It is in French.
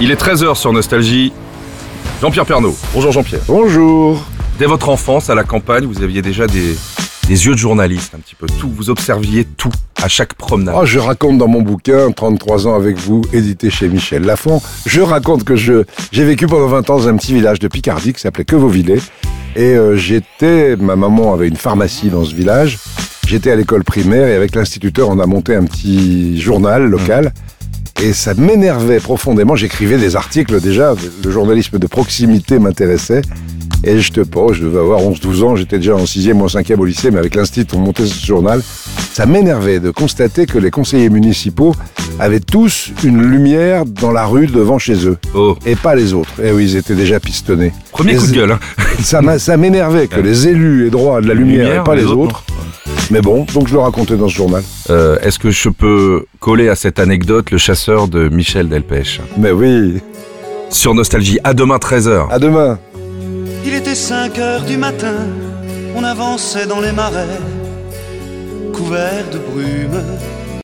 Il est 13h sur Nostalgie. Jean-Pierre Pernaud. Bonjour Jean-Pierre. Bonjour. Dès votre enfance, à la campagne, vous aviez déjà des, des yeux de journaliste, un petit peu tout. Vous observiez tout à chaque promenade. Oh, je raconte dans mon bouquin 33 ans avec vous, édité chez Michel Lafon. Je raconte que je j'ai vécu pendant 20 ans dans un petit village de Picardie qui s'appelait Quevauvillers. Et euh, j'étais, ma maman avait une pharmacie dans ce village. J'étais à l'école primaire et avec l'instituteur, on a monté un petit journal local. Et ça m'énervait profondément. J'écrivais des articles déjà. Le journalisme de proximité m'intéressait. Et je te pas, je devais avoir 11-12 ans. J'étais déjà en 6e ou en 5e au lycée, mais avec l'institut, on montait ce journal. Ça m'énervait de constater que les conseillers municipaux avaient tous une lumière dans la rue devant chez eux. Oh, Et pas les autres. Et oui, ils étaient déjà pistonnés. premier Les- coup de gueule. hein. Ça m'énervait que les élus aient droit à de la lumière, Lumière, et pas les les autres, autres. Mais bon, donc je le racontais dans ce journal. Euh, Est-ce que je peux coller à cette anecdote le chasseur de Michel Delpech Mais oui, Sur Nostalgie, à demain 13h. à demain. Il était 5 heures du matin, on avançait dans les marais, couverts de brume.